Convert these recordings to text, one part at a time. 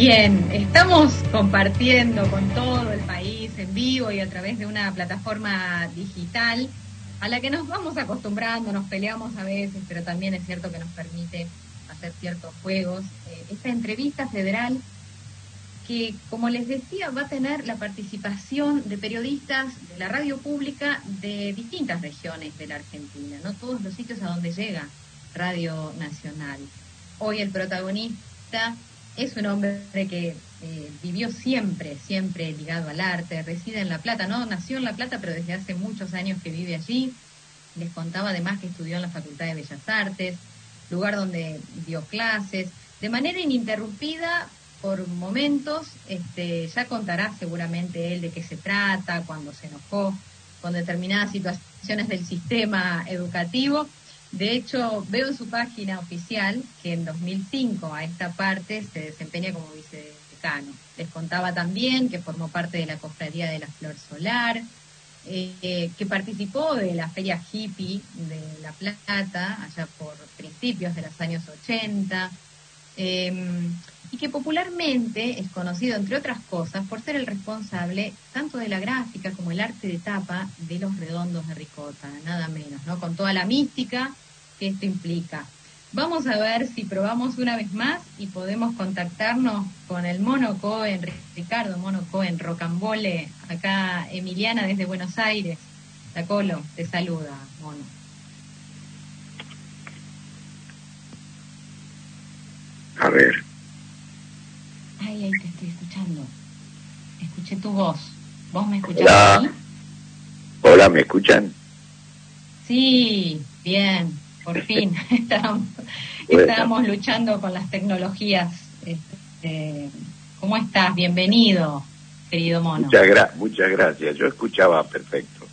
Bien, estamos compartiendo con todo el país en vivo y a través de una plataforma digital a la que nos vamos acostumbrando, nos peleamos a veces, pero también es cierto que nos permite hacer ciertos juegos. Eh, esta entrevista federal que, como les decía, va a tener la participación de periodistas de la radio pública de distintas regiones de la Argentina, no todos los sitios a donde llega Radio Nacional. Hoy el protagonista es un hombre que eh, vivió siempre, siempre ligado al arte, reside en La Plata, no nació en La Plata, pero desde hace muchos años que vive allí. Les contaba además que estudió en la Facultad de Bellas Artes, lugar donde dio clases, de manera ininterrumpida por momentos, este, ya contará seguramente él de qué se trata, cuando se enojó con determinadas situaciones del sistema educativo. De hecho, veo en su página oficial que en 2005 a esta parte se desempeña como vicedecano. Les contaba también que formó parte de la Cofradía de la Flor Solar, eh, que participó de la Feria Hippie de La Plata, allá por principios de los años 80 y que popularmente es conocido, entre otras cosas, por ser el responsable tanto de la gráfica como el arte de tapa de los redondos de Ricota, nada menos, ¿no? Con toda la mística que esto implica. Vamos a ver si probamos una vez más y podemos contactarnos con el Mono Cohen, Ricardo Mono Cohen, Rocambole, acá Emiliana desde Buenos Aires. La Colo, te saluda, Mono. A ver. Ay, ahí te estoy escuchando. Escuché tu voz. ¿Vos me escuchás Hola. Hola, ¿me escuchan? Sí, bien, por fin. estábamos, luchando con las tecnologías. Este, ¿Cómo estás? Bienvenido, querido mono. Muchas, muchas gracias. Yo escuchaba perfecto.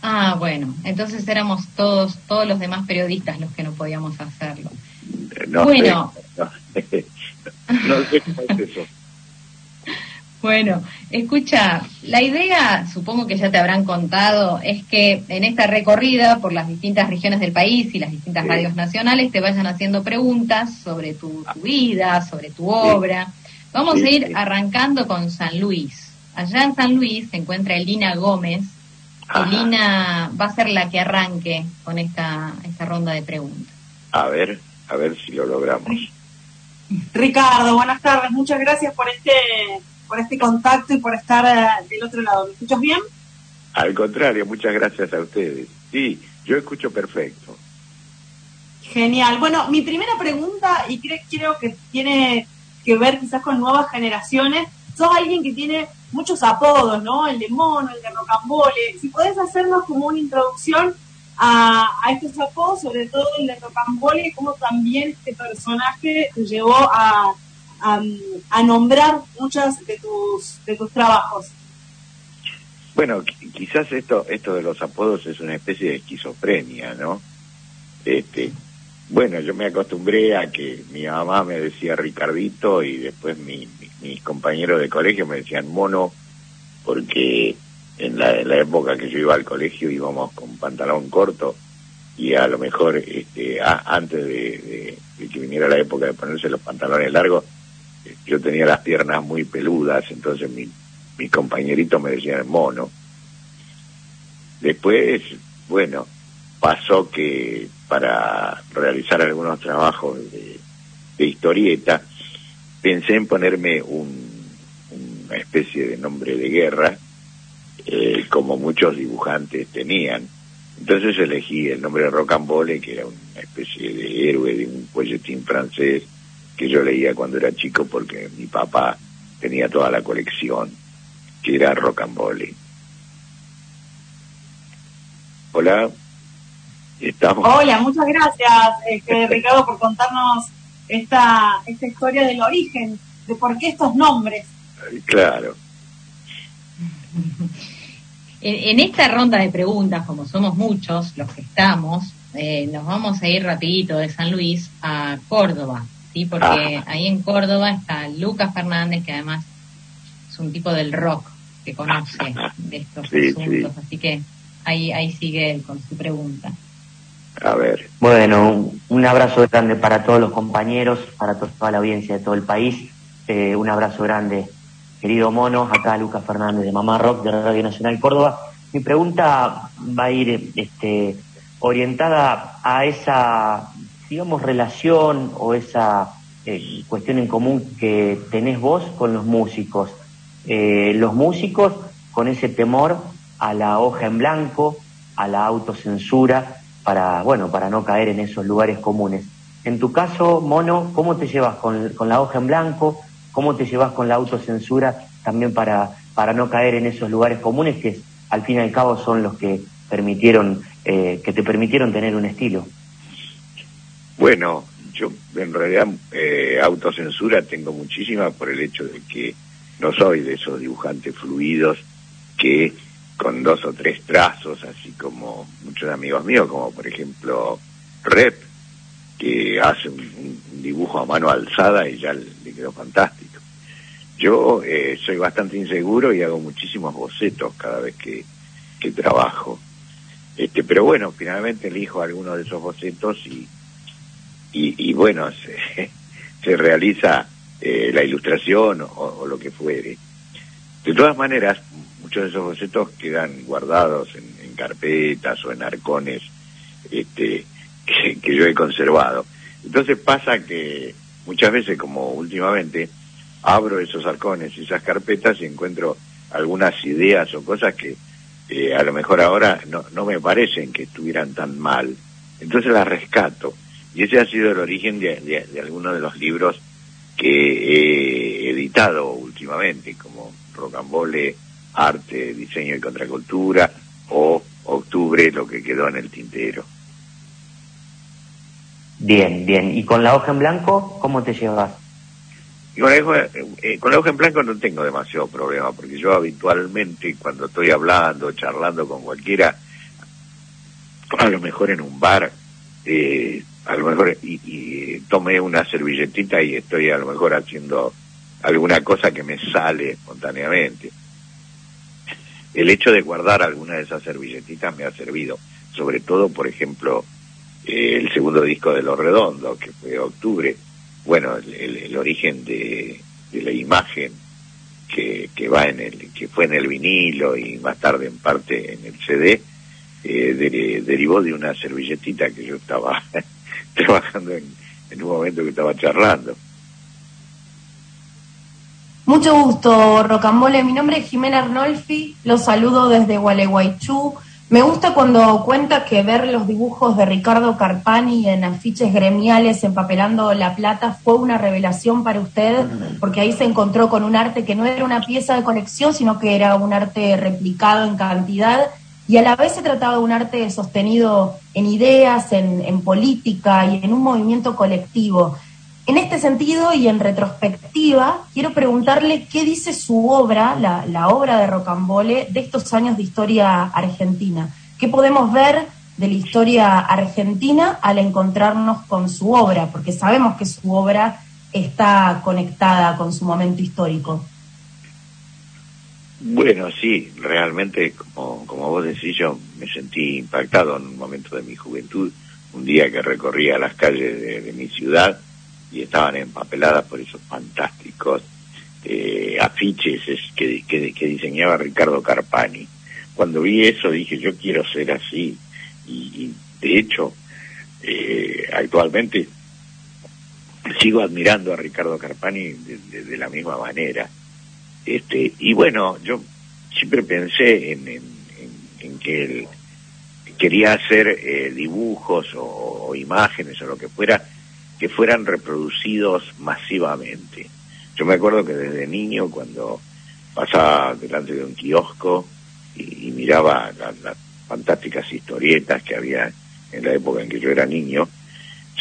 Ah, bueno, entonces éramos todos, todos los demás periodistas los que no podíamos hacerlo. bueno, no sé cómo es eso. Bueno, escucha, la idea, supongo que ya te habrán contado, es que en esta recorrida por las distintas regiones del país y las distintas radios nacionales te vayan haciendo preguntas sobre tu, vida, sobre tu obra. Vamos a ir arrancando con San Luis. Allá en San Luis se encuentra Elina Gómez. Elina va a ser la que arranque con esta, esta ronda de preguntas. A ver, a ver si lo logramos. Ricardo, buenas tardes. Muchas gracias por este, por este contacto y por estar eh, del otro lado. ¿Me escuchas bien? Al contrario, muchas gracias a ustedes. Sí, yo escucho perfecto. Genial. Bueno, mi primera pregunta, y creo, que tiene que ver quizás con nuevas generaciones, sos alguien que tiene muchos apodos, ¿no? El de mono, el de rocambole. Si podés hacernos como una introducción a, estos apodos, sobre todo el de Rocambole, y cómo también este personaje te llevó a, a, nombrar muchas de tus, de tus trabajos. Bueno, quizás esto, esto de los apodos es una especie de esquizofrenia, ¿no? Este, bueno, yo me acostumbré a que mi mamá me decía Ricardito y después mi, mis compañeros de colegio me decían mono porque en la, época que yo iba al colegio íbamos con pantalón corto y a lo mejor este, antes de, que viniera la época de ponerse los pantalones largos, yo tenía las piernas muy peludas, entonces mi, mis compañeritos me decían mono. Después, bueno, pasó que para realizar algunos trabajos de, historieta, pensé en ponerme una especie de nombre de guerra, eh, como muchos dibujantes tenían. Entonces elegí el nombre de Rocambole, que era una especie de héroe de un folletín francés que yo leía cuando era chico porque mi papá tenía toda la colección, que era Rocambole. Hola, estamos. Hola, muchas gracias, este, Ricardo, por contarnos esta, esta historia del origen, de por qué estos nombres. Claro. En, esta ronda de preguntas, como somos muchos los que estamos, eh, nos vamos a ir rapidito de San Luis a Córdoba, ¿sí? Porque ah. ahí en Córdoba está Lucas Fernández, que además es un tipo del rock que conoce de estos asuntos, así que ahí, ahí sigue él con su pregunta. A ver. Bueno, un, abrazo grande para todos los compañeros, para toda la audiencia de todo el país. Eh, un abrazo grande, querido mono. Acá Lucas Fernández de Mamá Rock de Radio Nacional Córdoba. Mi pregunta va a ir este, orientada a esa, digamos, relación o esa eh, cuestión en común que tenés vos con los músicos. Eh, los músicos con ese temor a la hoja en blanco, a la autocensura, para, bueno, para no caer en esos lugares comunes. En tu caso, Mono, ¿cómo te llevas con, la hoja en blanco? ¿Cómo te llevas con la autocensura también para, para no caer en esos lugares comunes que al fin y al cabo son los que permitieron, eh, que te permitieron tener un estilo? Bueno, yo en realidad eh, autocensura tengo muchísima por el hecho de que no soy de esos dibujantes fluidos que con dos o tres trazos, así como muchos amigos míos, como por ejemplo Rep, que hace un, dibujo a mano alzada y ya le, quedó fantástico. Yo eh, soy bastante inseguro y hago muchísimos bocetos cada vez que, que trabajo. Este, pero bueno, finalmente elijo algunos de esos bocetos y, y, bueno, se, se realiza eh, la ilustración o, lo que fuere. De todas maneras, muchos de esos bocetos quedan guardados en, carpetas o en arcones este, que, yo he conservado. Entonces pasa que muchas veces, como últimamente, abro esos arcones y esas carpetas y encuentro algunas ideas o cosas que eh, a lo mejor ahora no, me parecen que estuvieran tan mal. Entonces las rescato. Y ese ha sido el origen de algunos de los libros que he editado últimamente, como Rocambole, Arte, Diseño y Contracultura, o Octubre, lo que quedó en el tintero. Bien, bien. ¿Y con la hoja en blanco, cómo te llevas? con, la hoja, eh, con la hoja en blanco no tengo demasiado problema, porque yo habitualmente cuando estoy hablando, charlando con cualquiera, a lo mejor en un bar, eh, a lo mejor y, tomé una servilletita y estoy a lo mejor haciendo alguna cosa que me sale espontáneamente. El hecho de guardar alguna de esas servilletitas me ha servido, sobre todo, por ejemplo, eh, el segundo disco de Los Redondos, que fue octubre, bueno, el, origen de, la imagen que, que va en el, que fue en el vinilo y más tarde en parte en el CD, eh, derivó de una servilletita que yo estaba trabajando en, en un momento que estaba charlando. Mucho gusto, Rocambole. Mi nombre es Jimena Arnolfi, los saludo desde Gualeguaychú. Me gusta cuando cuenta que ver los dibujos de Ricardo Carpani en afiches gremiales empapelando La Plata fue una revelación para usted, porque ahí se encontró con un arte que no era una pieza de colección, sino que era un arte replicado en cantidad y a la vez se trataba de un arte sostenido en ideas, en, política y en un movimiento colectivo. En este sentido y en retrospectiva, quiero preguntarle qué dice su obra, la, obra de Rocambole, de estos años de historia argentina. ¿Qué podemos ver de la historia argentina al encontrarnos con su obra? Porque sabemos que su obra está conectada con su momento histórico. Bueno, sí, realmente, como, como vos decís, yo me sentí impactado en un momento de mi juventud, un día que recorría las calles de, mi ciudad y estaban empapeladas por esos fantásticos eh, afiches que, que, diseñaba Ricardo Carpani. Cuando vi eso dije, yo quiero ser así. Y, de hecho, eh, actualmente sigo admirando a Ricardo Carpani de la misma manera este, y bueno, yo siempre pensé en, en, que él quería hacer eh, dibujos o, imágenes o lo que fuera que fueran reproducidos masivamente. Yo me acuerdo que desde niño cuando pasaba delante de un kiosco y, miraba las, fantásticas historietas que había en la época en que yo era niño,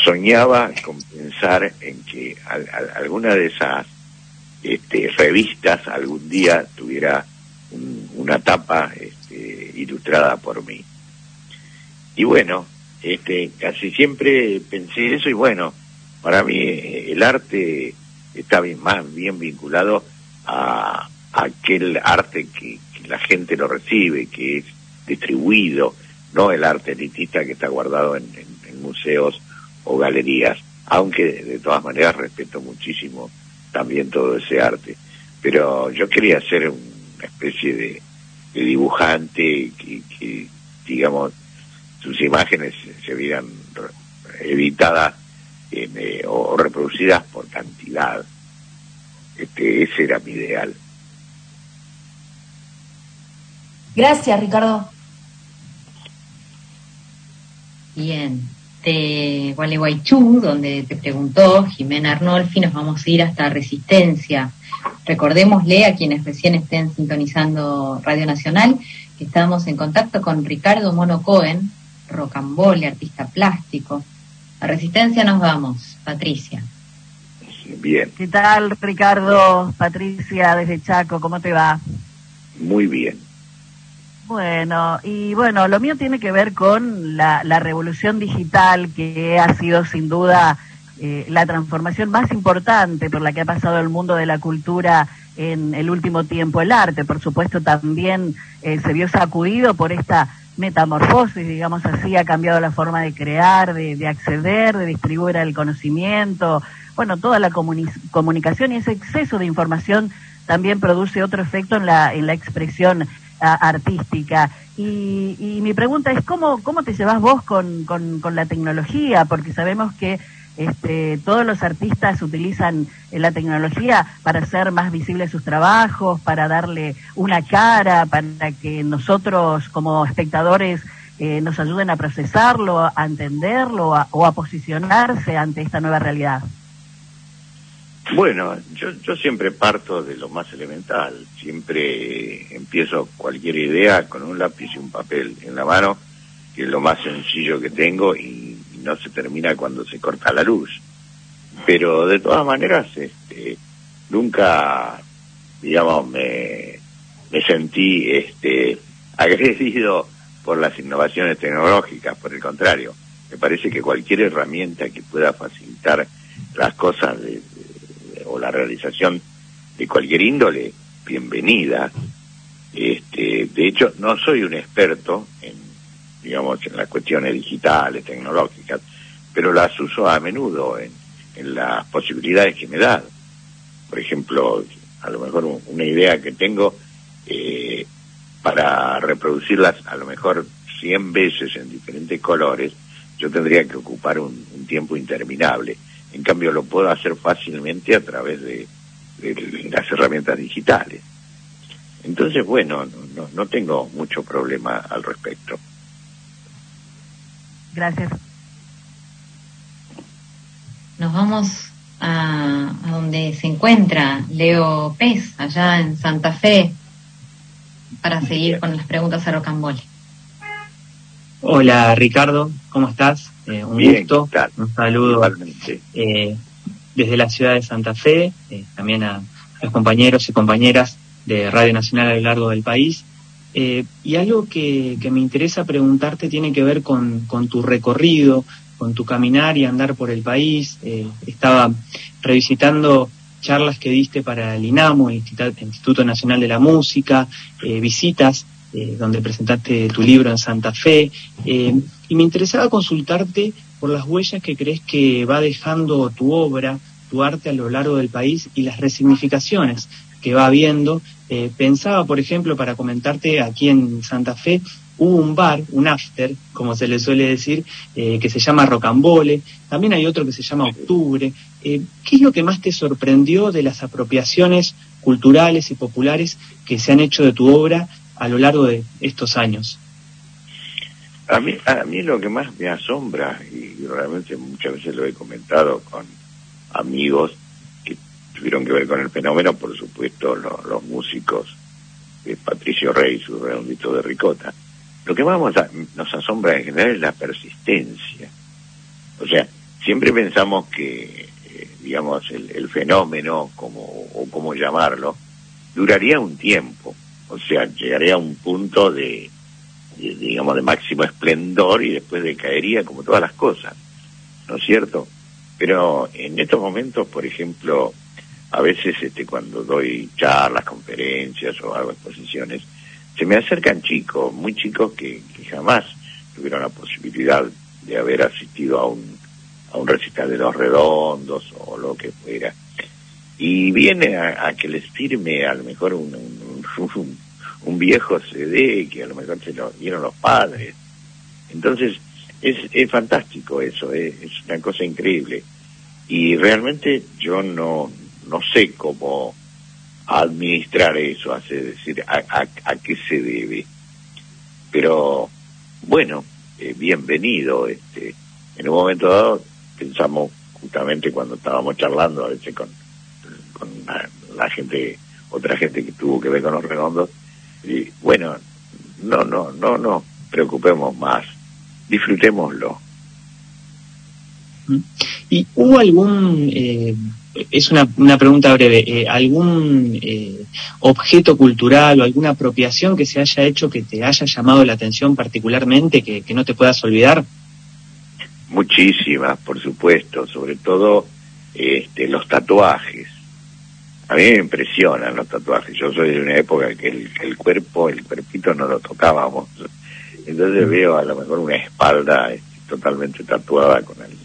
soñaba con pensar en que alguna de esas este, revistas algún día tuviera una tapa este, ilustrada por mí. Y bueno, este, casi siempre pensé eso y bueno, para mí el arte está bien, más bien vinculado a, aquel arte que, la gente lo recibe, que es distribuido, no el arte elitista que está guardado en, en museos o galerías, aunque de todas maneras respeto muchísimo también todo ese arte. Pero yo quería ser una especie de, dibujante que, digamos, sus imágenes se vieran editadas eh, o reproducidas por cantidad. Este, ese era mi ideal. Gracias, Ricardo. Bien, de Gualeguaychú, donde te preguntó Jimena Arnolfi, nos vamos a ir hasta Resistencia. Recordémosle a quienes recién estén sintonizando Radio Nacional que estamos en contacto con Ricardo Mono Cohen, rocambole, artista plástico. A Resistencia nos vamos, Patricia. Bien. ¿Qué tal, Ricardo? Patricia, desde Chaco, ¿cómo te va? Muy bien. Bueno, y bueno, lo mío tiene que ver con la, revolución digital que ha sido sin duda eh, la transformación más importante por la que ha pasado el mundo de la cultura en el último tiempo. El arte, por supuesto, también eh, se vio sacudido por esta metamorfosis, digamos así, ha cambiado la forma de crear, de, acceder, de distribuir el conocimiento. Bueno, toda la comunicación y ese exceso de información también produce otro efecto en la, en la expresión artística. Y, mi pregunta es, ¿cómo, cómo te llevas vos con, con, la tecnología? Porque sabemos que este, todos los artistas utilizan la tecnología para hacer más visibles sus trabajos, para darle una cara, para que nosotros como espectadores eh, nos ayuden a procesarlo, a entenderlo o a posicionarse ante esta nueva realidad. Bueno, yo, yo siempre parto de lo más elemental, siempre empiezo cualquier idea con un lápiz y un papel en la mano, que es lo más sencillo que tengo y, no se termina cuando se corta la luz. Pero de todas maneras, este, nunca, digamos, me, me sentí este, agredido por las innovaciones tecnológicas, por el contrario, me parece que cualquier herramienta que pueda facilitar las cosas de, o la realización de cualquier índole, bienvenida. Este, de hecho, no soy un experto en, digamos, en las cuestiones digitales, tecnológicas, pero las uso a menudo en, las posibilidades que me dan. Por ejemplo, a lo mejor una idea que tengo eh, para reproducirlas a lo mejor 100 veces en diferentes colores, yo tendría que ocupar un tiempo interminable. En cambio, lo puedo hacer fácilmente a través de, las herramientas digitales. Entonces, bueno, no, no tengo mucho problema al respecto. Gracias. Nos vamos a, a, donde se encuentra Leo Pez, allá en Santa Fe, para seguir con las preguntas a Rocambole. Hola Ricardo, ¿cómo estás? Eh, un gusto, un saludo eh, desde la ciudad de Santa Fe, eh, también a, los compañeros y compañeras de Radio Nacional a lo largo del país. Y algo que, me interesa preguntarte tiene que ver con, tu recorrido, con tu caminar y andar por el país. estaba revisitando charlas que diste para el INAMO, el Instituto Nacional de la Música, visitas eh, donde presentaste tu libro en Santa Fe, eh, y me interesaba consultarte por las huellas que crees que va dejando tu obra, tu arte a lo largo del país y las resignificaciones que va habiendo. Eh, pensaba, por ejemplo, para comentarte aquí en Santa Fe, hubo un bar, un after, como se le suele decir, que se llama Rocambole, también hay otro que se llama Octubre. ¿Qué es lo que más te sorprendió de las apropiaciones culturales y populares que se han hecho de tu obra a lo largo de estos años? A mí, a mí lo que más me asombra, y realmente muchas veces lo he comentado con amigos tuvieron que ver con el fenómeno, por supuesto los músicos de Patricio Rey, su redondito de ricota. Lo que más nos asombra en general es la persistencia. O sea, siempre pensamos que, eh, digamos, el, fenómeno, como, o como llamarlo, duraría un tiempo o sea, llegaría a un punto de, digamos, de máximo esplendor y después decaería como todas las cosas, ¿no es cierto? Pero en estos momentos, por ejemplo, a veces este, cuando doy charlas, conferencias o hago exposiciones, se me acercan chicos, muy chicos que, jamás tuvieron la posibilidad de haber asistido a un, a un recital de los redondos o lo que fuera. y viene a, que les firme a lo mejor un, un, viejo CD que a lo mejor se lo dieron los padres. Entonces, es, es fantástico eso, es, es una cosa increíble. Y realmente yo no, no sé cómo administrar eso, hace decir, a, a, qué se debe. Pero bueno, eh, bienvenido. Este, en un momento dado pensamos justamente cuando estábamos charlando a veces con, la, gente, otra gente que tuvo que ver con los redondos, y bueno, no, no, no, no preocupemos más, disfrutémoslo. ¿Y hubo algún eh, es una, una pregunta breve. Eh, ¿Algún eh, objeto cultural o alguna apropiación que se haya hecho que te haya llamado la atención particularmente, que, no te puedas olvidar? Muchísimas, por supuesto, sobre todo este, los tatuajes. A mí me impresionan los tatuajes. Yo soy de una época que el, el cuerpo, el cuerpito no lo tocábamos. Entonces mm. veo a lo mejor una espalda este, totalmente tatuada con, el,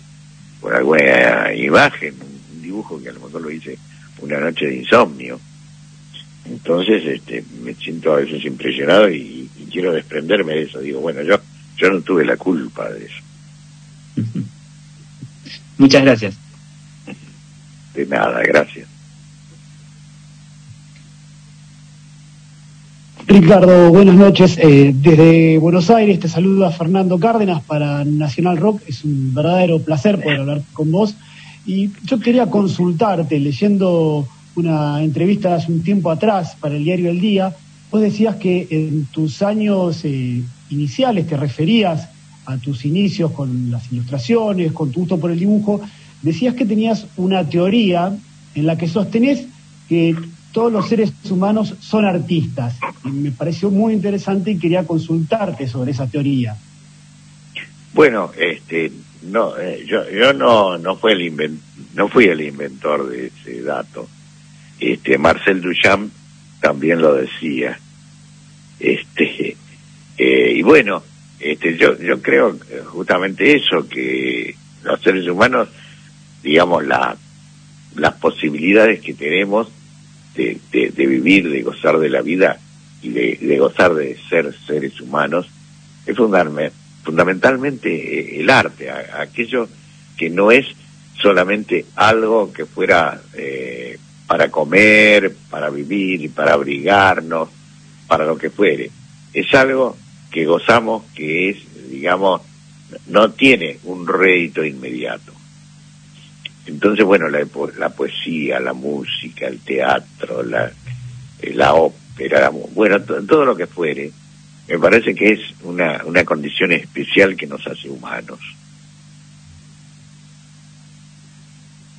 con alguna imagen, dibujo que a lo mejor lo hice una noche de insomnio. Entonces este, me siento a veces impresionado y, quiero desprenderme de eso. Digo, bueno, yo, yo no tuve la culpa de eso. Muchas gracias. De nada, gracias. Ricardo, buenas noches. Eh, desde Buenos Aires te saluda Fernando Cárdenas para Nacional Rock. Es un verdadero placer poder hablar con vos. Y yo quería consultarte, leyendo una entrevista hace un tiempo atrás para el diario El Día, vos decías que en tus años eh, iniciales te referías a tus inicios con las ilustraciones, con tu gusto por el dibujo, decías que tenías una teoría en la que sostenés que todos los seres humanos son artistas. Y me pareció muy interesante y quería consultarte sobre esa teoría. Bueno, este, no, eh, yo, yo no, no, fue el no fui el inventor de ese dato. Este, Marcel Duchamp también lo decía. Este, eh, y bueno, este, yo, yo creo justamente eso, que los seres humanos, digamos, la, las posibilidades que tenemos de, de, vivir, de gozar de la vida y de, de gozar de ser seres humanos, es fundamental fundamentalmente eh, el arte, aquello que no es solamente algo que fuera eh, para comer, para vivir, para abrigarnos, para lo que fuere. Es algo que gozamos que es, digamos, no tiene un rédito inmediato. Entonces, bueno, la, la poesía, la música, el teatro, la, la ópera, bueno, todo lo que fuere, me parece que es una, una condición especial que nos hace humanos.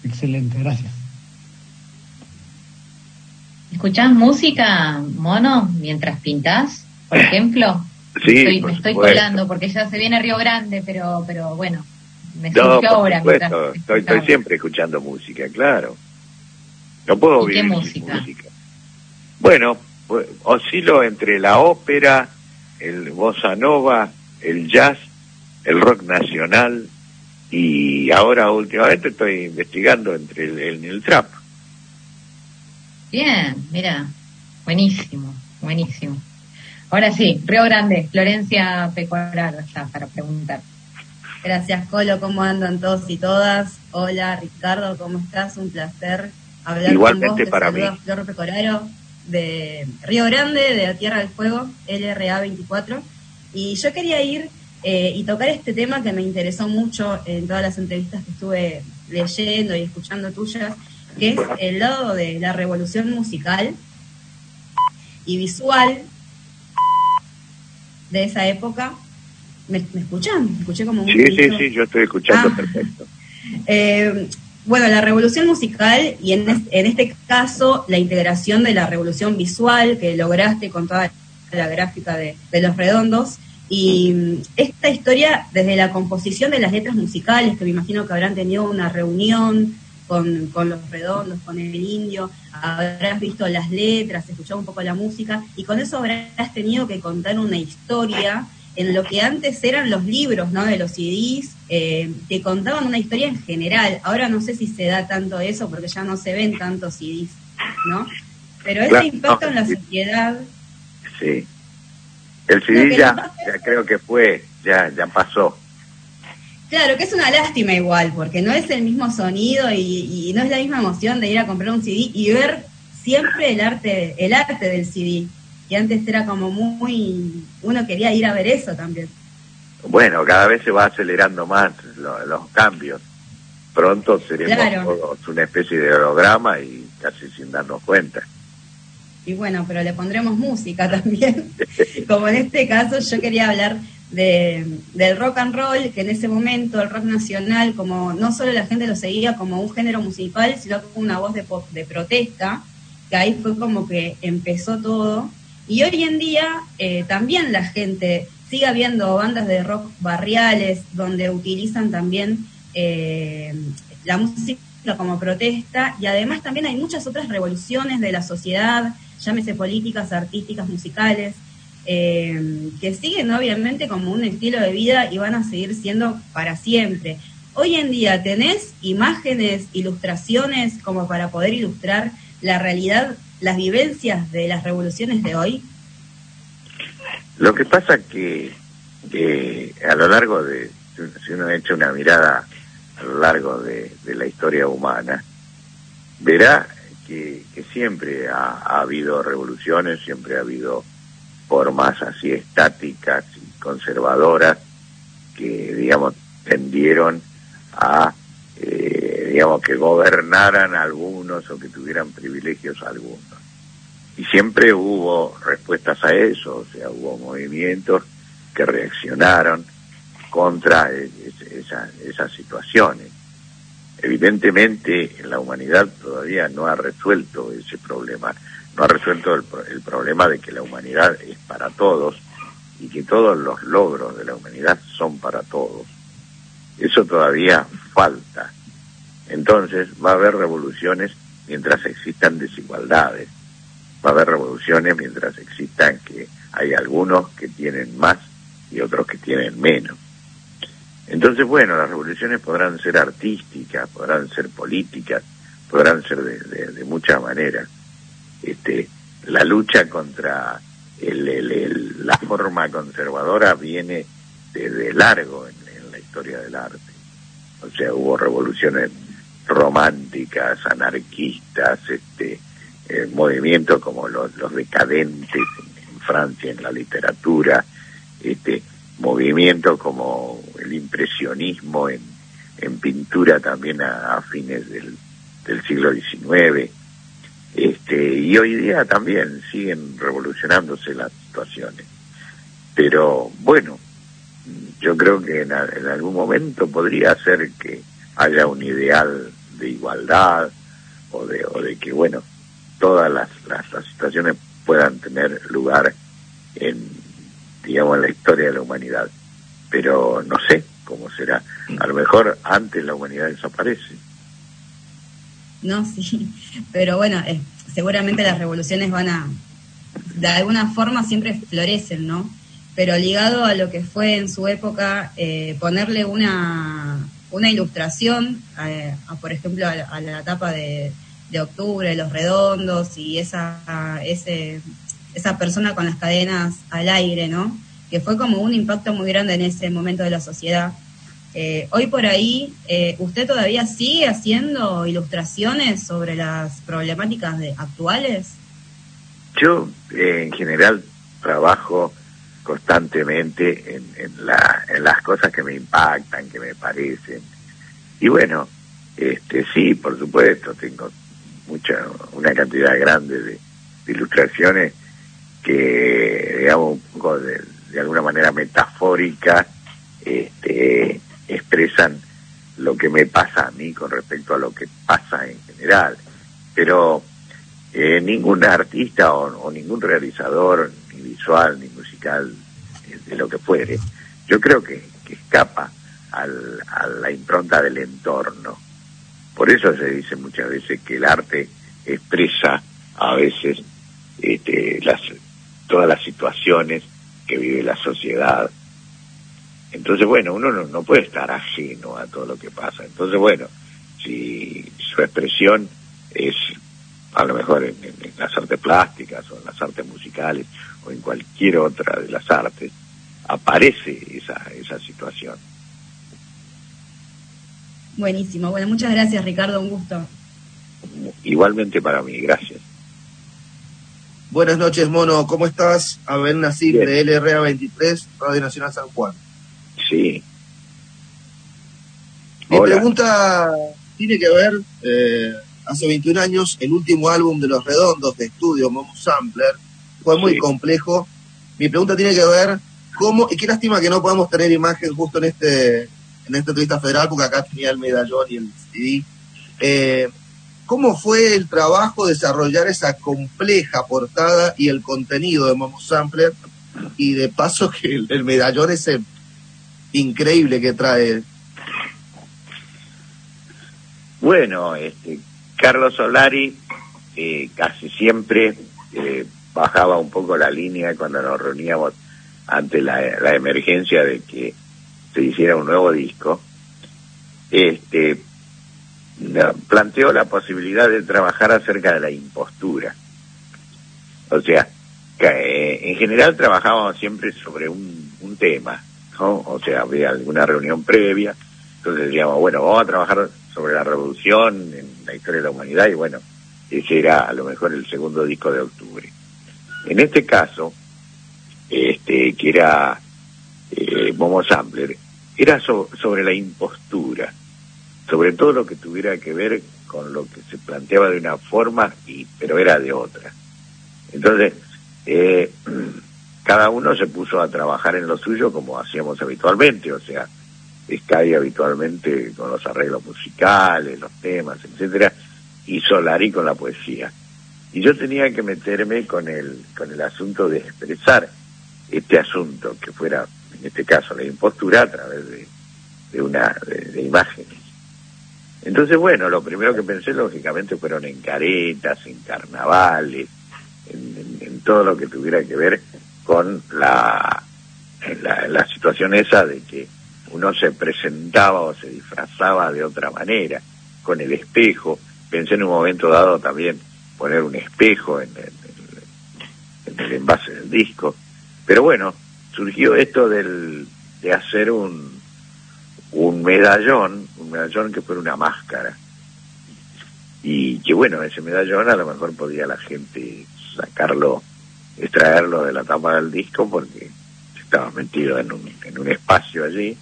Excelente, gracias. ¿Escuchás música, mono, mientras pintas, por ejemplo? Sí, me estoy colando porque ya se viene Río Grande, pero pero bueno, me surgió ahora. estoy, estoy siempre escuchando música, claro. No puedo vivir qué música? música. Bueno, pues, oscilo entre la ópera, el bossa nova, el jazz, el rock nacional y ahora últimamente estoy investigando entre el, el, trap. Bien, mira, buenísimo, buenísimo. Ahora sí, Río Grande, Florencia Pecorar está para preguntar. Gracias, Colo. ¿Cómo andan todos y todas? Hola, Ricardo, ¿cómo estás? Un placer hablar Igualmente con vos. para mí. Flor Pecoraro de Río Grande, de la Tierra del Fuego, LRA 24. Y yo quería ir eh, y tocar este tema que me interesó mucho en todas las entrevistas que estuve leyendo y escuchando tuyas, que es el lado de la revolución musical y visual de esa época. ¿Me, escuchan? escuché como Sí, sí, sí, yo estoy escuchando ah. perfecto. Eh, bueno, la revolución musical y en, este caso la integración de la revolución visual que lograste con toda la gráfica de, Los Redondos. Y mm, esta historia, desde la composición de las letras musicales, que me imagino que habrán tenido una reunión con, Los Redondos, con el Indio, habrás visto las letras, escuchado un poco la música, y con eso habrás tenido que contar una historia en lo que antes eran los libros, ¿no? De los CDs, eh, que contaban una historia en general. Ahora no sé si se da tanto eso porque ya no se ven tantos CDs, ¿no? Pero ese impacto en la sociedad. Sí. El CD ya, ya creo que fue, ya, ya pasó. Claro, que es una lástima igual, porque no es el mismo sonido y, y, no es la misma emoción de ir a comprar un CD y ver siempre el arte, el arte del CD. Y antes era como muy, uno quería ir a ver eso también. Bueno, cada vez se va acelerando más los cambios. Pronto seremos una especie de holograma y casi sin darnos cuenta. Y bueno, pero le pondremos música también. como en este caso yo quería hablar de, del rock and roll, que en ese momento el rock nacional, como no solo la gente lo seguía como un género musical, sino como una voz de, de protesta, que ahí fue como que empezó todo. Y hoy en día eh, también la gente sigue habiendo bandas de rock barriales donde utilizan también eh, la música como protesta y además también hay muchas otras revoluciones de la sociedad, llámese políticas, artísticas, musicales, eh, que siguen obviamente como un estilo de vida y van a seguir siendo para siempre. Hoy en día tenés imágenes, ilustraciones como para poder ilustrar la realidad, las vivencias de las revoluciones de hoy? Lo que pasa que, a lo largo de, si uno echa una mirada a lo largo de, la historia humana, verá que, siempre ha, habido revoluciones, siempre ha habido formas así estáticas y conservadoras que, digamos, tendieron a eh, digamos, que gobernaran algunos o que tuvieran privilegios algunos. Y siempre hubo respuestas a eso, o sea, hubo movimientos que reaccionaron contra esas situaciones. Evidentemente, la humanidad todavía no ha resuelto ese problema, no ha resuelto el, el problema de que la humanidad es para todos y que todos los logros de la humanidad son para todos. Eso todavía falta. Entonces va a haber revoluciones mientras existan desigualdades. Va a haber revoluciones mientras existan que hay algunos que tienen más y otros que tienen menos. Entonces, bueno, las revoluciones podrán ser artísticas, podrán ser políticas, podrán ser de, muchas maneras. Este, la lucha contra la forma conservadora viene desde largo en la historia del arte. O sea, hubo revoluciones románticas, anarquistas, este, eh, movimientos como los, decadentes en, Francia en la literatura, este, movimientos como el impresionismo en, en pintura también a, fines del, del, siglo XIX. Este, y hoy día también siguen revolucionándose las situaciones. Pero bueno, yo creo que en algún momento podría ser que haya un ideal de igualdad o de, o de que, bueno, todas las, las, situaciones puedan tener lugar en, digamos, en la historia de la humanidad. Pero no sé cómo será. A lo mejor antes la humanidad desaparece. No, sí, pero bueno, eh, seguramente las revoluciones van a, de alguna forma siempre florecen, ¿no? Pero ligado a lo que fue en su época, eh, ponerle una, una ilustración, eh, por ejemplo, a, la etapa de, octubre, los redondos y esa, ese, esa persona con las cadenas al aire, ¿no? Que fue como un impacto muy grande en ese momento de la sociedad. Eh, hoy por ahí, eh, ¿usted todavía sigue haciendo ilustraciones sobre las problemáticas de, actuales? Yo, en general, trabajo constantemente en, la, en las cosas que me impactan, que me parecen. Y bueno, este sí, por supuesto, tengo mucha una cantidad grande de, ilustraciones que, digamos, un poco de, alguna manera metafórica, este, expresan lo que me pasa a mí con respecto a lo que pasa en general. Pero eh, ningún artista o, ningún realizador, ni visual, ni eh, de lo que fuere, yo creo que, escapa al, a la impronta del entorno. Por eso se dice muchas veces que el arte expresa a veces este, las, todas las situaciones que vive la sociedad Entonces, bueno, uno no, puede estar ajeno a todo lo que pasa. Entonces, bueno, si su expresión es a lo mejor en, las artes plásticas o en las artes musicales o en cualquier otra de las artes, aparece esa, esa situación. Buenísimo, bueno, muchas gracias Ricardo, un gusto. Igualmente para mí, gracias. Buenas noches, Mono, ¿cómo estás? Abel Nasir de LRA 23, Radio Nacional San Juan. Sí. Mi pregunta tiene que ver, eh, hace 21 años, el último álbum de Los Redondos de estudio, Momo Sampler, fue muy complejo. Mi pregunta tiene que ver cómo, y qué lástima que no podamos tener imagen justo en este en esta entrevista federal, porque acá tenía el medallón y el CD. Eh, ¿Cómo fue el trabajo desarrollar esa compleja portada y el contenido de Momo Sampler? Y de paso que el, medallón ese increíble que trae. Bueno, este, Carlos Solari eh, casi siempre eh, bajaba un poco la línea cuando nos reuníamos ante la, emergencia de que se hiciera un nuevo disco. Este, planteó la posibilidad de trabajar acerca de la impostura. O sea, eh, en general trabajábamos siempre sobre un, un tema, ¿no? O sea, había alguna reunión previa, entonces decíamos, bueno, vamos a trabajar sobre la revolución en la historia de la humanidad y bueno, ese era a lo mejor el segundo disco de octubre. En este caso, este que era eh, Momo Sampler, era sobre la impostura sobre todo lo que tuviera que ver con lo que se planteaba de una forma, y pero era de otra. Entonces, eh, cada uno se puso a trabajar en lo suyo como hacíamos habitualmente, o sea, Sky habitualmente con los arreglos musicales, los temas, etcétera, y Solari con la poesía. Y yo tenía que meterme con el, con el asunto de expresar este asunto, que fuera, en este caso, la impostura a través de, de una de imágenes. Entonces, bueno, lo primero que pensé, lógicamente, fueron en caretas, en carnavales, en, todo lo que tuviera que ver con la, la, situación esa de que uno se presentaba o se disfrazaba de otra manera, con el espejo. Pensé en un momento dado también poner un espejo en, en el envase del disco. Pero bueno, surgió esto del, de hacer un, un medallón, un medallón que fuera una máscara. Y que bueno, ese medallón a lo mejor podía la gente sacarlo, extraerlo de la tapa del disco porque estaba metido en un, en un espacio allí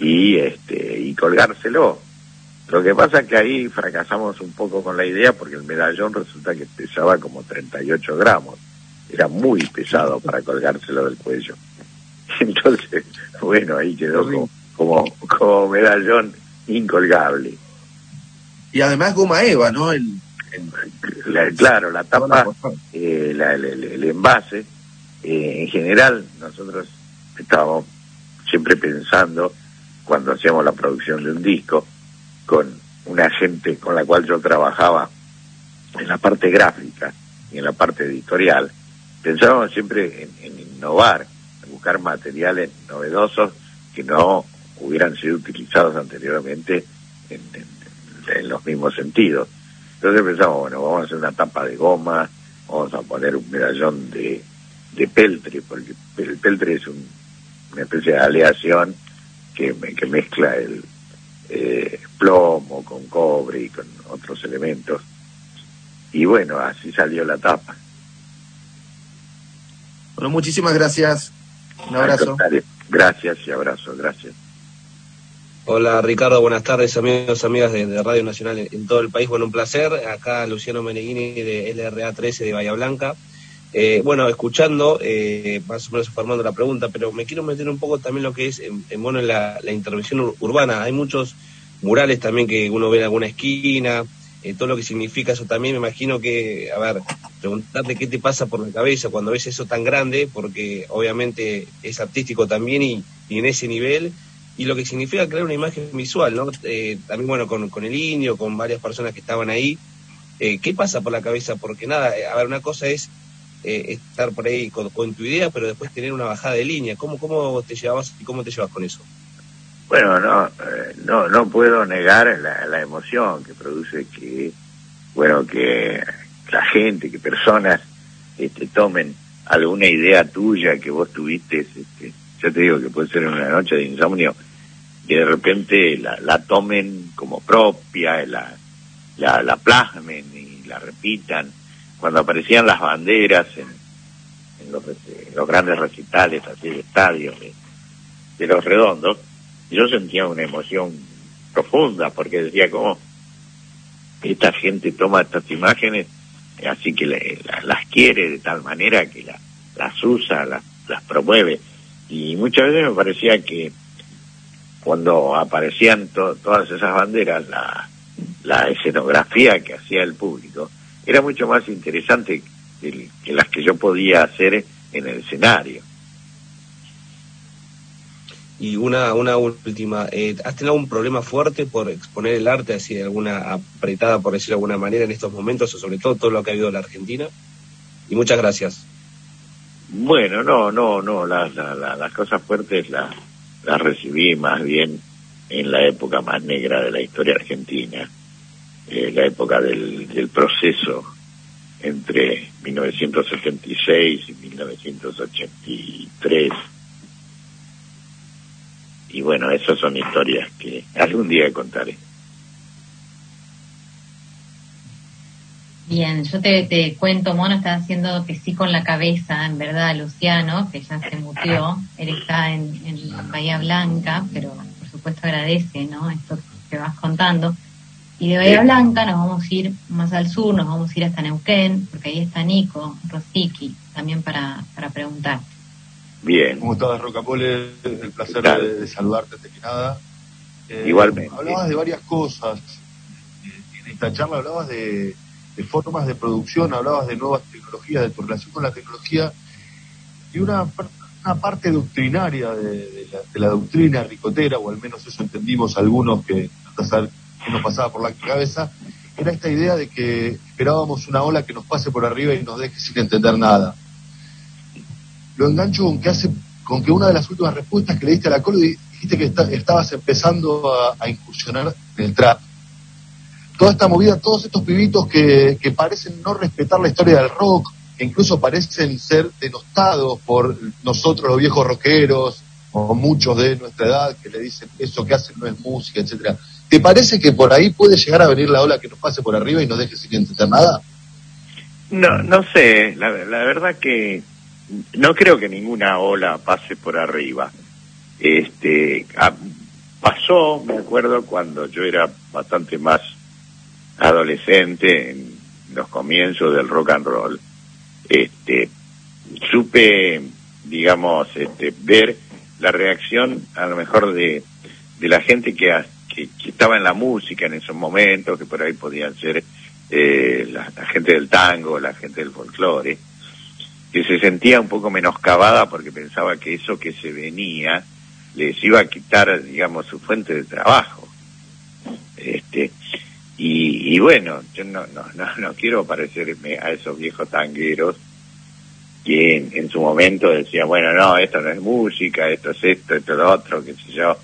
y este y colgárselo. Lo que pasa es que ahí fracasamos un poco con la idea porque el medallón resulta que pesaba como 38 gramos. Era muy pesado para colgárselo del cuello. Entonces, bueno, ahí quedó como, como, como medallón incolgable. Y además goma eva, ¿no? El, claro, la tapa, eh, el, envase, eh, en general nosotros estábamos siempre pensando cuando hacíamos la producción de un disco con una gente con la cual yo trabajaba en la parte gráfica y en la parte editorial, pensábamos siempre en, innovar, en buscar materiales novedosos que no hubieran sido utilizados anteriormente en, los mismos sentidos. Entonces pensamos, bueno, vamos a hacer una tapa de goma, vamos a poner un medallón de, de peltre, porque el peltre es una especie de aleación que, que mezcla el eh, plomo con cobre y con otros elementos. Y bueno, así salió la tapa. Bueno, muchísimas gracias. Un abrazo. Gracias y abrazo, gracias. Hola Ricardo, buenas tardes amigos, amigas de, Radio Nacional en, todo el país. Bueno, un placer. Acá Luciano Meneghini de LRA 13 de Bahía Blanca. Eh, bueno, escuchando, eh, más o menos formando la pregunta, pero me quiero meter un poco también lo que es en, bueno, la, intervención urbana. Hay muchos murales también que uno ve en alguna esquina, eh, todo lo que significa eso también. Me imagino que, a ver, preguntarte qué te pasa por la cabeza cuando ves eso tan grande, porque obviamente es artístico también y en ese nivel y lo que significa crear una imagen visual, ¿no? Eh, también, bueno, con, con, el indio, con varias personas que estaban ahí. Eh, ¿Qué pasa por la cabeza? Porque nada, a ver, una cosa es eh, estar por ahí con, tu idea, pero después tener una bajada de línea. ¿Cómo, cómo te llevabas y cómo te llevas con eso? Bueno, no, eh, no, no puedo negar la, la emoción que produce que, bueno, que la gente, que personas este, tomen alguna idea tuya que vos tuviste, este, ya te digo que puede ser una noche de insomnio, que de repente la, la tomen como propia, la, la, la plasmen y la repitan cuando aparecían las banderas en, los, grandes recitales así de estadios de, los redondos, yo sentía una emoción profunda porque decía como esta gente toma estas imágenes así que las quiere de tal manera que las usa, las, las promueve y muchas veces me parecía que cuando aparecían todas esas banderas la, la escenografía que hacía el público era mucho más interesante que, las que yo podía hacer en el escenario. Y una, una última, eh, ¿has tenido algún problema fuerte por exponer el arte así de alguna apretada, por decirlo de alguna manera, en estos momentos, o sobre todo todo lo que ha habido en la Argentina? Y muchas gracias. Bueno, no, no, no, las, las cosas fuertes las, las recibí más bien en la época más negra de la historia argentina eh, la época del, proceso entre 1976 y 1983. Y bueno, esas son historias que algún día contaré. Bien, yo te, te cuento, Mono está haciendo que sí con la cabeza, en verdad, Luciano, que ya se mutió, él está en, en Bahía Blanca, pero por supuesto agradece, ¿no? Esto que vas contando. Y de Bahía Blanca nos vamos a ir más al sur, nos vamos a ir hasta Neuquén, porque ahí está Nico Rosicki, también para, para preguntar. Bien. ¿Cómo estás, Rocapole? El placer de, saludarte antes que nada. Eh, Igualmente. Hablabas de varias cosas. En esta charla hablabas de, formas de producción, hablabas de nuevas tecnologías, de tu relación con la tecnología y una, una parte doctrinaria de, la, doctrina ricotera, o al menos eso entendimos algunos que que nos pasaba por la cabeza, era esta idea de que esperábamos una ola que nos pase por arriba y nos deje sin entender nada. Lo engancho con que hace, con que una de las últimas respuestas que le diste a la Colo dijiste que estabas empezando a, incursionar en el trap. Toda esta movida, todos estos pibitos que, que parecen no respetar la historia del rock, que incluso parecen ser denostados por nosotros los viejos rockeros, o muchos de nuestra edad que le dicen eso que hacen no es música, etcétera. ¿Te parece que por ahí puede llegar a venir la ola que nos pase por arriba y nos deje sin entender nada? No, no sé, la, verdad que no creo que ninguna ola pase por arriba. Este, pasó, me acuerdo, cuando yo era bastante más adolescente, en los comienzos del rock and roll. Este, supe, digamos, este, ver la reacción a lo mejor de, de la gente que, que, estaba en la música en esos momentos, que por ahí podían ser eh, la, gente del tango, la gente del folclore, que se sentía un poco menoscabada porque pensaba que eso que se venía les iba a quitar, digamos, su fuente de trabajo. Este, y, y bueno, yo no, no, no, no quiero parecerme a esos viejos tangueros que en, su momento decía, bueno, no, esto no es música, esto es esto, esto es lo otro, qué sé yo.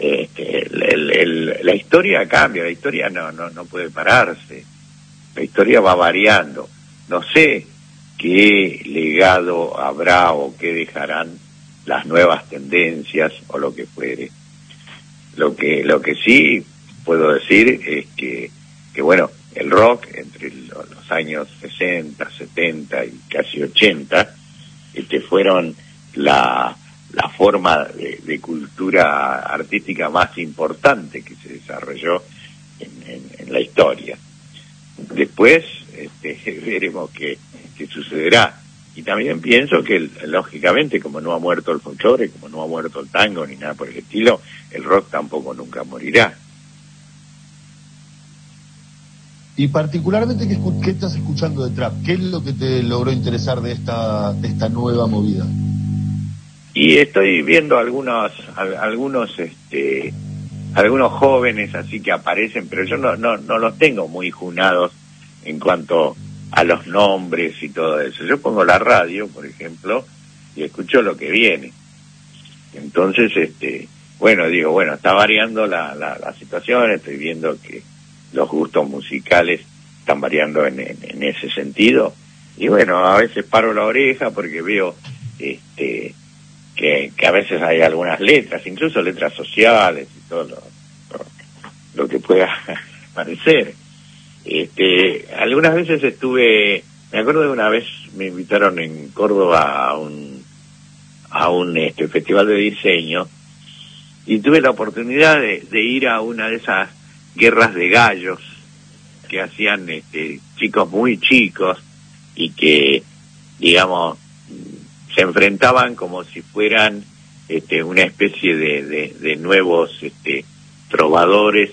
Este, la historia cambia, la historia no, no, no puede pararse, la historia va variando. No sé qué legado habrá o qué dejarán las nuevas tendencias o lo que fuere. Lo que, lo que sí puedo decir es que, que bueno, el rock entre los años 60, 70 y casi 80, este, fueron la, la forma de, cultura artística más importante que se desarrolló en, la historia. Después este, veremos qué, qué sucederá. Y también pienso que, lógicamente, como no ha muerto el folclore, como no ha muerto el tango ni nada por el estilo, el rock tampoco nunca morirá. Y particularmente, ¿qué, estás escuchando de trap? ¿Qué es lo que te logró interesar de esta, de esta nueva movida? Y estoy viendo algunos, algunos, este, algunos jóvenes así que aparecen, pero yo no, no, no los tengo muy junados en cuanto a los nombres y todo eso. Yo pongo la radio, por ejemplo, y escucho lo que viene. Entonces, este, bueno, digo, bueno, está variando la, la, situación, estoy viendo que los gustos musicales están variando en, en, ese sentido. Y bueno, a veces paro la oreja porque veo este, que, que a veces hay algunas letras, incluso letras sociales y todo lo, que pueda parecer. Este, algunas veces estuve, me acuerdo de una vez me invitaron en Córdoba a un, a un este, festival de diseño y tuve la oportunidad de, ir a una de esas guerras de gallos que hacían este, chicos muy chicos y que, digamos, se enfrentaban como si fueran este, una especie de, de, nuevos este, trovadores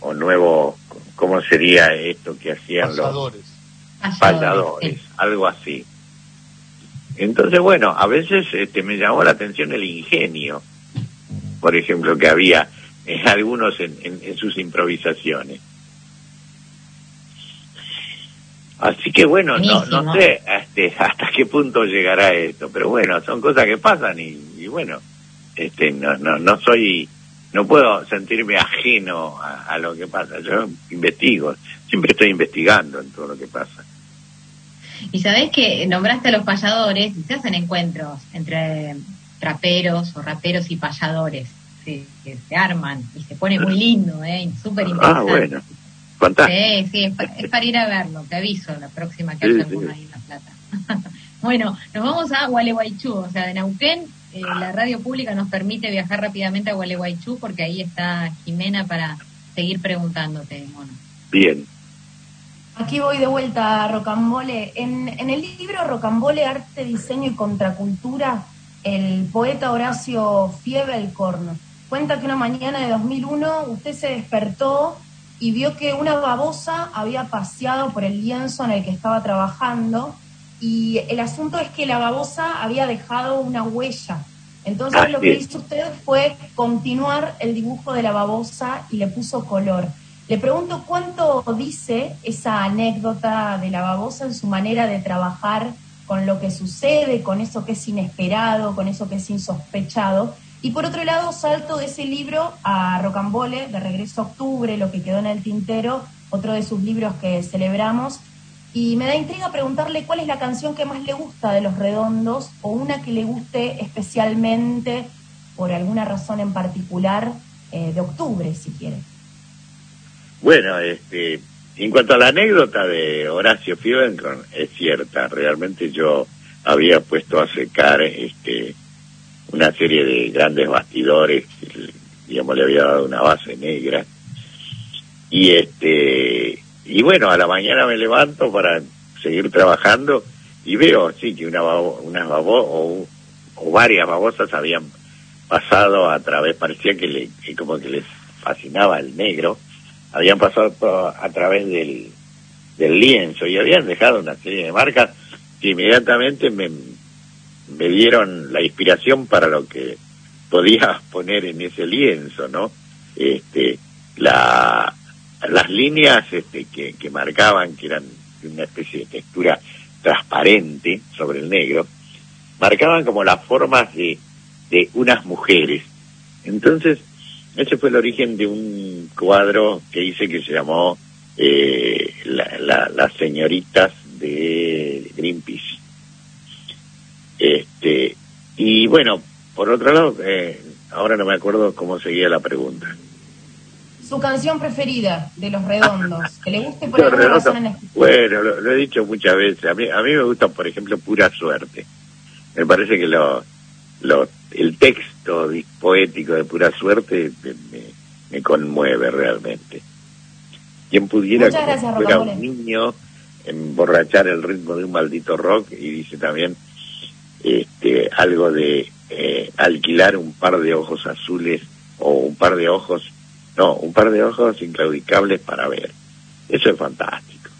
o nuevos, ¿cómo sería esto que hacían los payadores? Algo así. Entonces, bueno, a veces este, me llamó la atención el ingenio por ejemplo, que había eh, algunos en, sus improvisaciones. Así que bueno, no, no sé este, hasta qué punto llegará esto, pero bueno, son cosas que pasan y, bueno, este, no, no, no soy, no puedo sentirme ajeno a, lo que pasa. Yo investigo, siempre estoy investigando en todo lo que pasa. Y sabés que nombraste a los payadores y se hacen encuentros entre raperos o raperos y payadores que se arman y se pone muy lindo, ¿eh? súper interesante. Ah, bueno, fantástico. Sí, sí, es, para ir a verlo, te aviso la próxima que haya alguno ahí en La Plata. bueno, nos vamos a Gualeguaychú, o sea, de Neuquén, eh, la radio pública nos permite viajar rápidamente a Gualeguaychú porque ahí está Jimena para seguir preguntándote, bueno. Bien. Aquí voy de vuelta a Rocambole. En, en el libro Rocambole, Arte, Diseño y Contracultura, el poeta Horacio Fiebelkorn cuenta que una mañana de 2001 usted se despertó y vio que una babosa había paseado por el lienzo en el que estaba trabajando y el asunto es que la babosa había dejado una huella. Entonces lo que hizo usted fue continuar el dibujo de la babosa y le puso color. Le pregunto cuánto dice esa anécdota de la babosa en su manera de trabajar con lo que sucede, con eso que es inesperado, con eso que es insospechado. Y por otro lado, salto de ese libro a Rocambole, de regreso a octubre, lo que quedó en el tintero, otro de sus libros que celebramos. Y me da intriga preguntarle cuál es la canción que más le gusta de Los Redondos o una que le guste especialmente por alguna razón en particular eh, de octubre, si quiere. Bueno, este, en cuanto a la anécdota de Horacio Fibencon, es cierta. Realmente yo había puesto a secar este, una serie de grandes bastidores digamos, le había dado una base negra. Y este, y bueno, a la mañana me levanto para seguir trabajando y veo, sí, que una, unas o, o varias babosas habían pasado a través, parecía que, le, como que les fascinaba el negro habían pasado a través del, del lienzo y habían dejado una serie de marcas que inmediatamente me, me dieron la inspiración para lo que podía poner en ese lienzo, ¿no? Este, la, las líneas este, que, que marcaban, que eran una especie de textura transparente sobre el negro, marcaban como las formas de, de unas mujeres. Entonces, ese fue el origen de un cuadro que hice que se llamó eh, Las señoritas de Greenpeace. Este, y bueno, por otro lado, eh, ahora no me acuerdo cómo seguía la pregunta. Su canción preferida de Los Redondos, que le guste por alguna razón en Bueno, lo, he dicho muchas veces. A mí, a mí me gusta, por ejemplo, Pura Suerte. Me parece que lo, lo, el texto poético de pura suerte me, conmueve realmente. Quien pudiera, como fuera un niño, emborrachar el ritmo de un maldito rock, y dice también este, algo de eh, alquilar un par de ojos azules o un par de ojos, no, un par de ojos inclaudicables para ver. Eso es fantástico.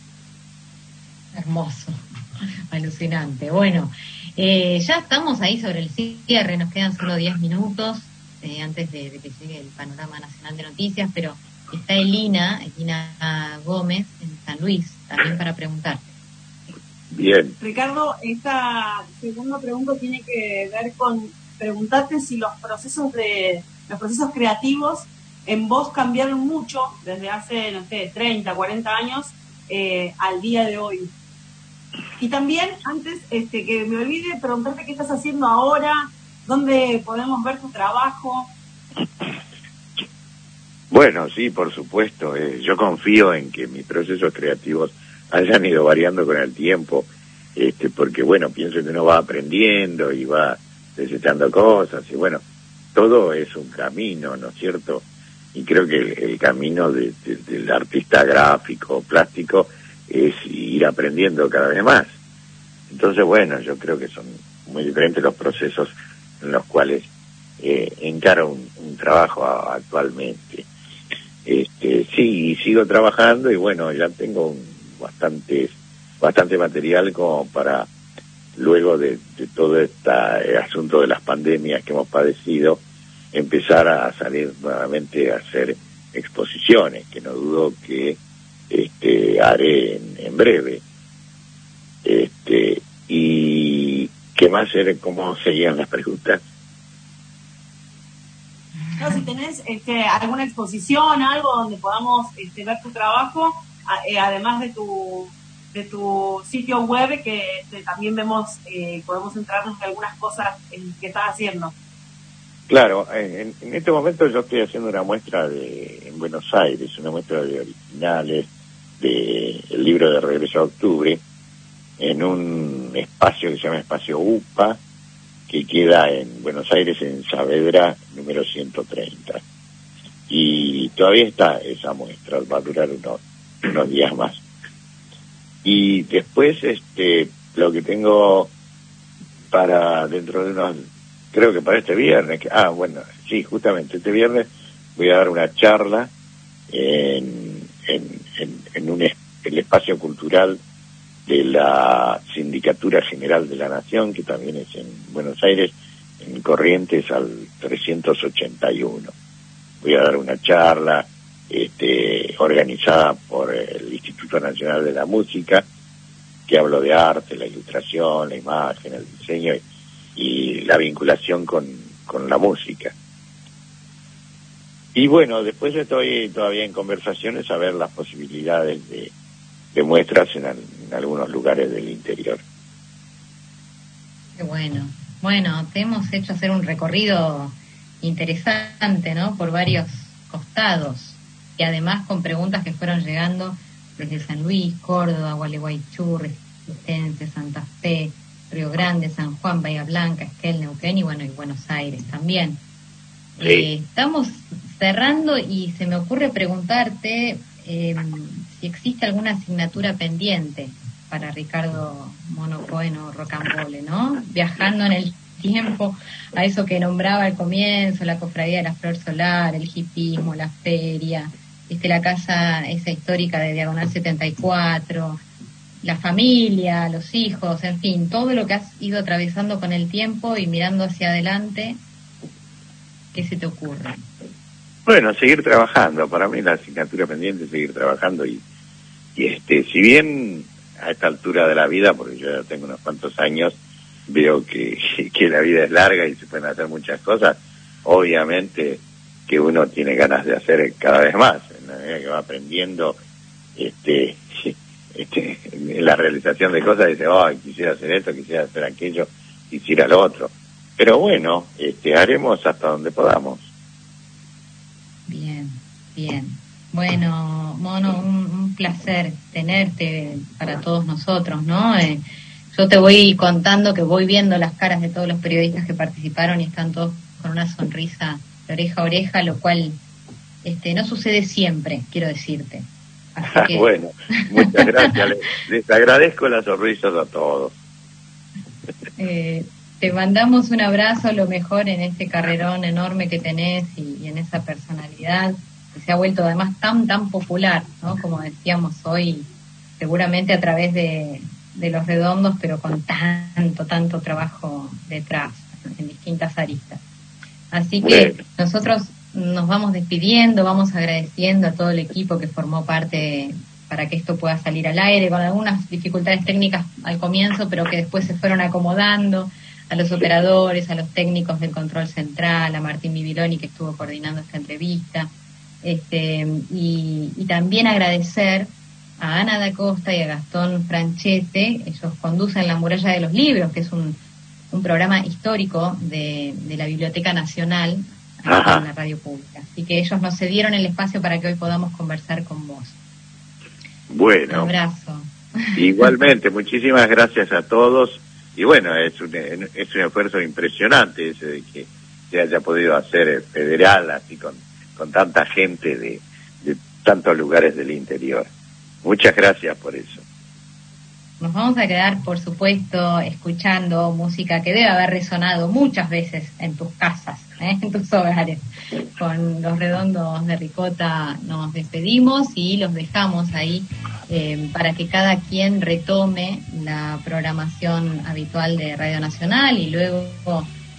Hermoso, alucinante. Bueno, eh, ya estamos ahí sobre el cierre, nos quedan solo 10 minutos eh, antes de, que llegue el panorama nacional de noticias, pero está Elina, Elina Gómez, en San Luis, también para preguntar. Bien. Ricardo, esta segunda pregunta tiene que ver con preguntarte si los procesos de los procesos creativos en vos cambiaron mucho desde hace, no sé, 30, 40 años eh, al día de hoy. Y también, antes este, que me olvide, preguntarte qué estás haciendo ahora, dónde podemos ver tu trabajo. Bueno, sí, por supuesto. Eh, yo confío en que mis procesos creativos hayan ido variando con el tiempo, este, porque bueno, pienso que uno va aprendiendo y va desechando cosas, y bueno, todo es un camino, ¿no es cierto? Y creo que el, camino del artista gráfico, plástico, es ir aprendiendo cada vez más. Entonces, bueno, yo creo que son muy diferentes los procesos en los cuales eh, encaro un, trabajo actualmente. Este, sí, sigo trabajando y bueno, ya tengo un, bastante, bastante material como para luego de, todo este asunto de las pandemias que hemos padecido, empezar a salir nuevamente a hacer exposiciones, que no dudo que este, haré en, breve. Este, y qué más, cómo seguían las preguntas. si tenés este, alguna exposición, algo donde podamos este, ver tu trabajo, además de tu de tu sitio web que este, también vemos, eh, podemos entrarnos en algunas cosas que estás haciendo. Claro, en, este momento yo estoy haciendo una muestra de, en Buenos Aires, una muestra de originales del libro de Regreso a Octubre, en un espacio que se llama Espacio UPA, que queda en Buenos Aires, en Saavedra, número 130. Y todavía está esa muestra, va a durar unos, unos días más. Y después, este, lo que tengo para dentro de unos creo que para este viernes, ah, bueno, sí, justamente este viernes voy a dar una charla en, en, en, un el espacio cultural de la Sindicatura General de la Nación, que también es en Buenos Aires, en Corrientes al 381. Voy a dar una charla este, organizada por el Instituto Nacional de la Música, que hablo de arte, la ilustración, la imagen, el diseño y la vinculación con, con la música. Y bueno, después estoy todavía en conversaciones a ver las posibilidades de, de muestras en, algunos lugares del interior. Qué bueno. Bueno, te hemos hecho hacer un recorrido interesante, ¿no? Por varios costados y además con preguntas que fueron llegando desde San Luis, Córdoba, Gualeguaychú, Resistencia, Santa Fe, Río Grande, San Juan, Bahía Blanca, Esquel, Neuquén y bueno, y Buenos Aires también. Eh, estamos cerrando y se me ocurre preguntarte em, si existe alguna asignatura pendiente para Ricardo Monocoen o Rocambole, ¿no? Viajando en el tiempo a eso que nombraba al comienzo, la cofradía de la flor solar, el hipismo, la feria, este, la casa esa histórica de Diagonal 74, la familia, los hijos, en fin, todo lo que has ido atravesando con el tiempo y mirando hacia adelante, ¿qué se te ocurre? Bueno, seguir trabajando. Para mí la asignatura pendiente es seguir trabajando y, y este, si bien a esta altura de la vida, porque yo ya tengo unos cuantos años, veo que, que la vida es larga y se pueden hacer muchas cosas, obviamente que uno tiene ganas de hacer cada vez más, la medida que va aprendiendo, este, este, la realización de cosas dice, oh, quisiera hacer esto, quisiera hacer aquello, quisiera lo otro. Pero bueno, este, haremos hasta donde podamos. Bien, bien. Bueno, Mono, un, placer tenerte para todos nosotros, ¿no? Eh, yo te voy contando que voy viendo las caras de todos los periodistas que participaron y están todos con una sonrisa de oreja a oreja, lo cual este, no sucede siempre, quiero decirte. bueno, muchas gracias. les, agradezco las sonrisas a todos. Eh, te mandamos un abrazo, lo mejor en este carrerón enorme que tenés y, en esa personalidad que se ha vuelto además tan, tan popular, ¿no? Como decíamos hoy, seguramente a través de, de los redondos, pero con tanto, tanto trabajo detrás, en distintas aristas. Así que nosotros nos vamos despidiendo, vamos agradeciendo a todo el equipo que formó parte para que esto pueda salir al aire, con algunas dificultades técnicas al comienzo, pero que después se fueron acomodando a los operadores, a los técnicos del control central, a Martín Bibiloni que estuvo coordinando esta entrevista, este, y, también agradecer a Ana da Costa y a Gastón Franchete, ellos conducen La Muralla de los Libros, que es un, programa histórico de la Biblioteca Nacional en la radio pública. Así que ellos nos cedieron el espacio para que hoy podamos conversar con vos. Bueno. Un abrazo. Igualmente, muchísimas gracias a todos. Y bueno, es un, es un esfuerzo impresionante ese de que se haya podido hacer federal así con, con tanta gente de, de tantos lugares del interior. Muchas gracias por eso. Nos vamos a quedar, por supuesto, escuchando música que debe haber resonado muchas veces en tus casas, ¿eh? en tus hogares. Con los redondos de ricota nos despedimos y los dejamos ahí eh, para que cada quien retome la programación habitual de Radio Nacional y luego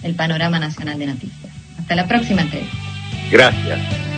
el panorama nacional de noticias. Hasta la próxima entrevista. Gracias.